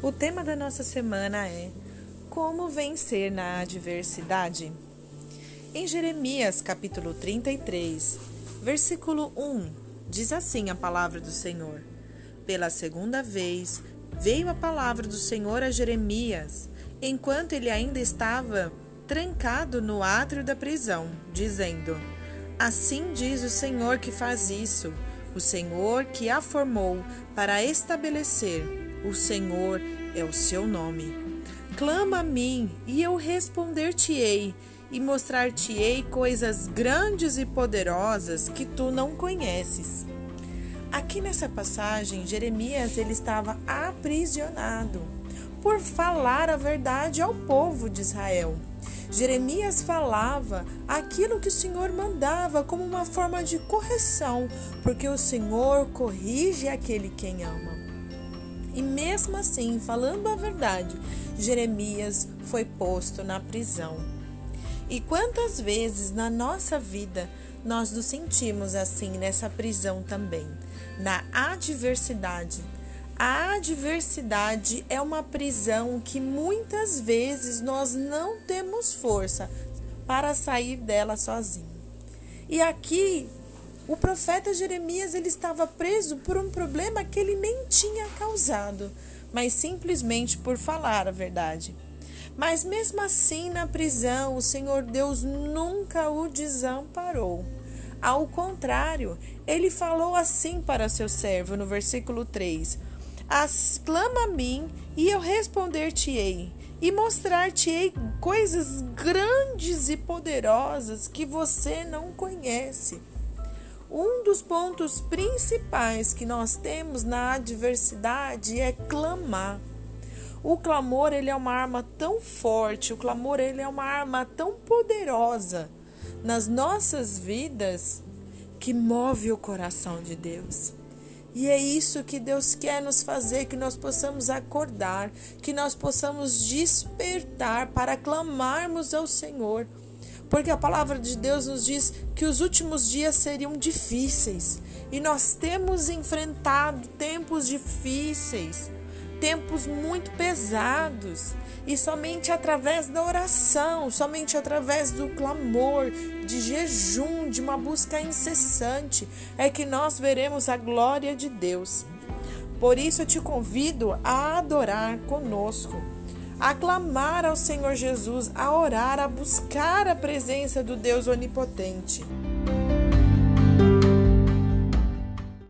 O tema da nossa semana é Como vencer na adversidade. Em Jeremias, capítulo 33, versículo 1, diz assim a palavra do Senhor: Pela segunda vez veio a palavra do Senhor a Jeremias, enquanto ele ainda estava trancado no átrio da prisão, dizendo: Assim diz o Senhor que faz isso, o Senhor que a formou para estabelecer o Senhor é o seu nome. Clama a mim, e eu responder-te-ei, e mostrar-te-ei coisas grandes e poderosas que tu não conheces. Aqui nessa passagem, Jeremias ele estava aprisionado por falar a verdade ao povo de Israel. Jeremias falava aquilo que o Senhor mandava como uma forma de correção, porque o Senhor corrige aquele quem ama. E mesmo assim, falando a verdade, Jeremias foi posto na prisão. E quantas vezes na nossa vida nós nos sentimos assim nessa prisão também, na adversidade. A adversidade é uma prisão que muitas vezes nós não temos força para sair dela sozinho. E aqui o profeta Jeremias ele estava preso por um problema que ele nem tinha causado, mas simplesmente por falar a verdade. Mas mesmo assim, na prisão, o Senhor Deus nunca o desamparou. Ao contrário, ele falou assim para seu servo no versículo 3: Clama a mim e eu responder-te-ei, e mostrar-te-ei coisas grandes e poderosas que você não conhece. Um dos pontos principais que nós temos na adversidade é clamar. O clamor ele é uma arma tão forte, o clamor ele é uma arma tão poderosa nas nossas vidas que move o coração de Deus. E é isso que Deus quer nos fazer, que nós possamos acordar, que nós possamos despertar para clamarmos ao Senhor porque a palavra de Deus nos diz que os últimos dias seriam difíceis. E nós temos enfrentado tempos difíceis, tempos muito pesados, e somente através da oração, somente através do clamor, de jejum, de uma busca incessante, é que nós veremos a glória de Deus. Por isso eu te convido a adorar conosco a clamar ao Senhor Jesus, a orar, a buscar a presença do Deus Onipotente.